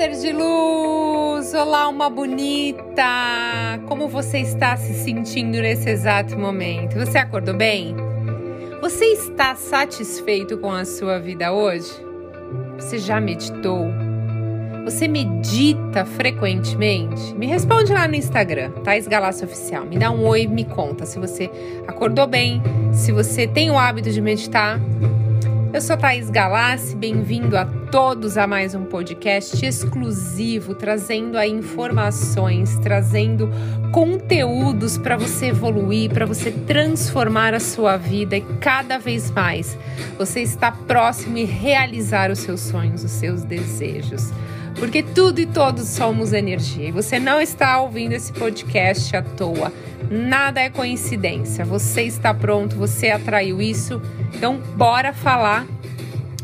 ser de luz! Olá, uma bonita! Como você está se sentindo nesse exato momento? Você acordou bem? Você está satisfeito com a sua vida hoje? Você já meditou? Você medita frequentemente? Me responde lá no Instagram, Thais Galácio Oficial. Me dá um oi, me conta se você acordou bem, se você tem o hábito de meditar eu sou Thaís Galassi, bem-vindo a todos a mais um podcast exclusivo, trazendo aí informações, trazendo conteúdos para você evoluir, para você transformar a sua vida e cada vez mais você está próximo e realizar os seus sonhos, os seus desejos. Porque tudo e todos somos energia e você não está ouvindo esse podcast à toa. Nada é coincidência. Você está pronto, você atraiu isso. Então, bora falar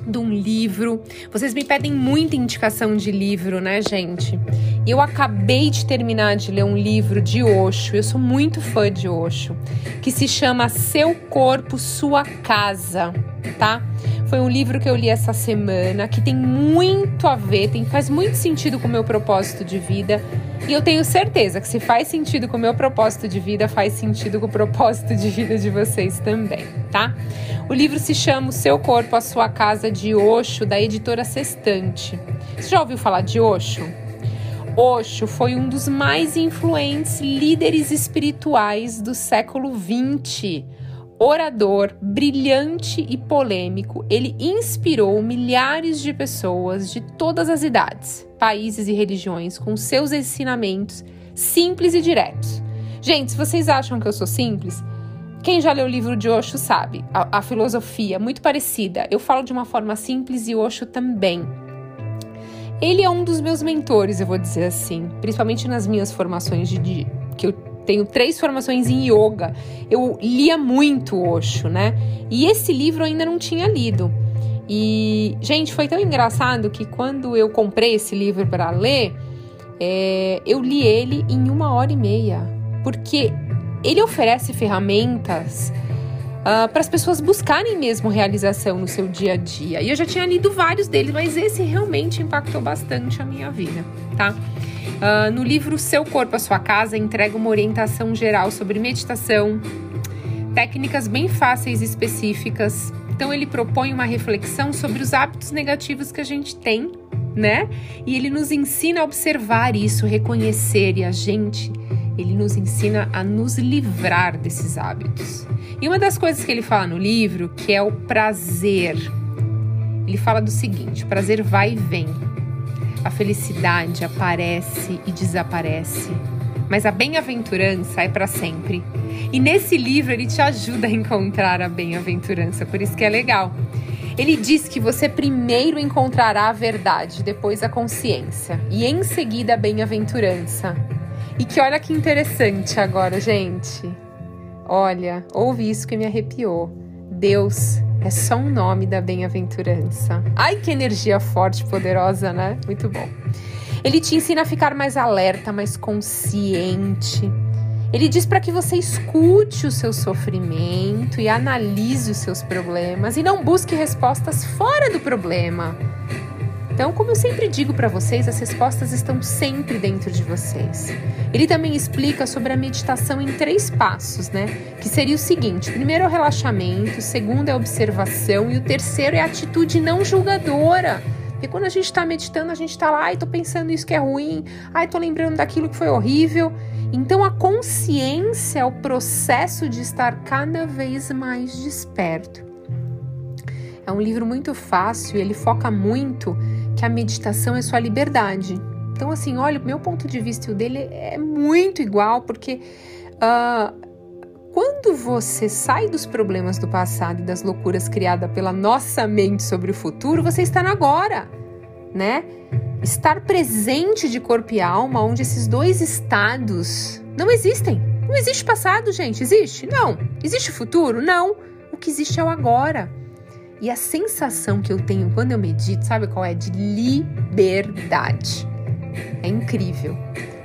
de um livro. Vocês me pedem muita indicação de livro, né, gente? Eu acabei de terminar de ler um livro de Osho. Eu sou muito fã de Osho, que se chama Seu Corpo, Sua Casa, tá? Foi um livro que eu li essa semana, que tem muito a ver, tem, faz muito sentido com o meu propósito de vida. E eu tenho certeza que se faz sentido com o meu propósito de vida, faz sentido com o propósito de vida de vocês também, tá? O livro se chama O Seu Corpo, a Sua Casa, de Osho, da editora Sextante. Você já ouviu falar de Osho? Osho foi um dos mais influentes líderes espirituais do século XX orador brilhante e polêmico, ele inspirou milhares de pessoas de todas as idades, países e religiões com seus ensinamentos simples e diretos. Gente, se vocês acham que eu sou simples, quem já leu o livro de Osho sabe, a, a filosofia muito parecida. Eu falo de uma forma simples e Osho também. Ele é um dos meus mentores, eu vou dizer assim, principalmente nas minhas formações de, de que eu tenho três formações em yoga. Eu lia muito Osho, né? E esse livro eu ainda não tinha lido. E, gente, foi tão engraçado que quando eu comprei esse livro para ler, é, eu li ele em uma hora e meia. Porque ele oferece ferramentas uh, para as pessoas buscarem mesmo realização no seu dia a dia. E eu já tinha lido vários deles, mas esse realmente impactou bastante a minha vida, tá? Uh, no livro Seu Corpo, a Sua Casa, entrega uma orientação geral sobre meditação, técnicas bem fáceis e específicas. Então, ele propõe uma reflexão sobre os hábitos negativos que a gente tem, né? E ele nos ensina a observar isso, reconhecer e a gente, ele nos ensina a nos livrar desses hábitos. E uma das coisas que ele fala no livro, que é o prazer. Ele fala do seguinte: o prazer vai e vem. A felicidade aparece e desaparece, mas a bem-aventurança é para sempre. E nesse livro ele te ajuda a encontrar a bem-aventurança, por isso que é legal. Ele diz que você primeiro encontrará a verdade, depois a consciência e em seguida a bem-aventurança. E que olha que interessante agora, gente. Olha, ouve isso que me arrepiou. Deus é só um nome da bem-aventurança. Ai, que energia forte, poderosa, né? Muito bom. Ele te ensina a ficar mais alerta, mais consciente. Ele diz para que você escute o seu sofrimento e analise os seus problemas e não busque respostas fora do problema. Então, como eu sempre digo para vocês, as respostas estão sempre dentro de vocês. Ele também explica sobre a meditação em três passos, né? Que seria o seguinte: primeiro é o relaxamento, o segundo é a observação e o terceiro é a atitude não julgadora. Porque quando a gente está meditando, a gente está lá, ai, tô pensando isso que é ruim, ai, tô lembrando daquilo que foi horrível. Então a consciência é o processo de estar cada vez mais desperto. É um livro muito fácil e ele foca muito que a meditação é sua liberdade. Então, assim, olha, o meu ponto de vista e o dele é muito igual, porque uh, quando você sai dos problemas do passado e das loucuras criadas pela nossa mente sobre o futuro, você está no agora, né? Estar presente de corpo e alma, onde esses dois estados não existem. Não existe passado, gente. Existe? Não. Existe futuro? Não. O que existe é o agora. E a sensação que eu tenho quando eu medito, sabe qual é? De liberdade. É incrível.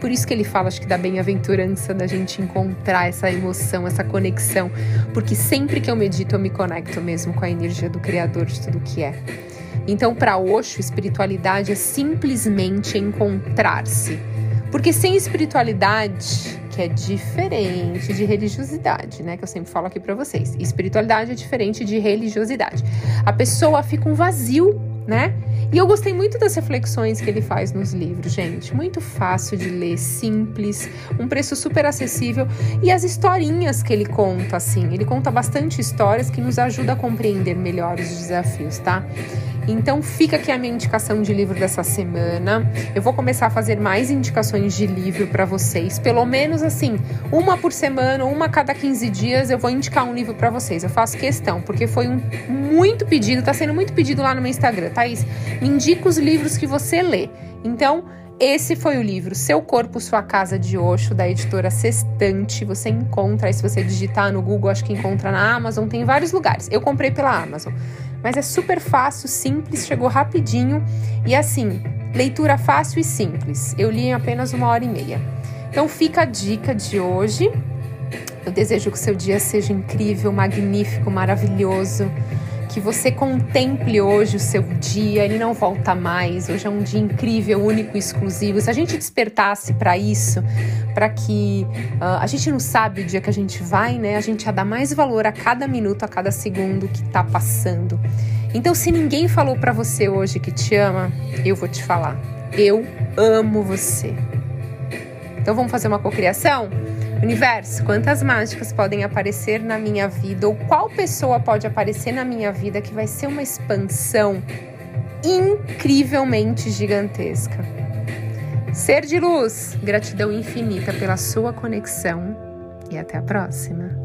Por isso que ele fala, acho que da bem-aventurança da gente encontrar essa emoção, essa conexão. Porque sempre que eu medito, eu me conecto mesmo com a energia do Criador de tudo que é. Então, para Osho, espiritualidade é simplesmente encontrar-se. Porque sem espiritualidade, que é diferente de religiosidade, né? Que eu sempre falo aqui para vocês. Espiritualidade é diferente de religiosidade. A pessoa fica um vazio, né? E eu gostei muito das reflexões que ele faz nos livros, gente. Muito fácil de ler, simples, um preço super acessível. E as historinhas que ele conta, assim. Ele conta bastante histórias que nos ajudam a compreender melhor os desafios, tá? Então fica aqui a minha indicação de livro dessa semana. Eu vou começar a fazer mais indicações de livro para vocês, pelo menos assim, uma por semana, uma a cada 15 dias eu vou indicar um livro para vocês. Eu faço questão, porque foi um muito pedido, tá sendo muito pedido lá no meu Instagram, Thaís. Me indica os livros que você lê. Então, esse foi o livro Seu Corpo, Sua Casa de Oxo, da editora Sextante. Você encontra, se você digitar no Google, acho que encontra na Amazon, tem vários lugares. Eu comprei pela Amazon. Mas é super fácil, simples, chegou rapidinho e assim, leitura fácil e simples. Eu li em apenas uma hora e meia. Então fica a dica de hoje. Eu desejo que o seu dia seja incrível, magnífico, maravilhoso que você contemple hoje o seu dia, ele não volta mais. Hoje é um dia incrível, único, exclusivo. Se a gente despertasse para isso, para que uh, a gente não sabe o dia que a gente vai, né? A gente ia dar mais valor a cada minuto, a cada segundo que tá passando. Então, se ninguém falou para você hoje que te ama, eu vou te falar. Eu amo você. Então, vamos fazer uma cocriação? Universo, quantas mágicas podem aparecer na minha vida ou qual pessoa pode aparecer na minha vida que vai ser uma expansão incrivelmente gigantesca? Ser de luz, gratidão infinita pela sua conexão e até a próxima.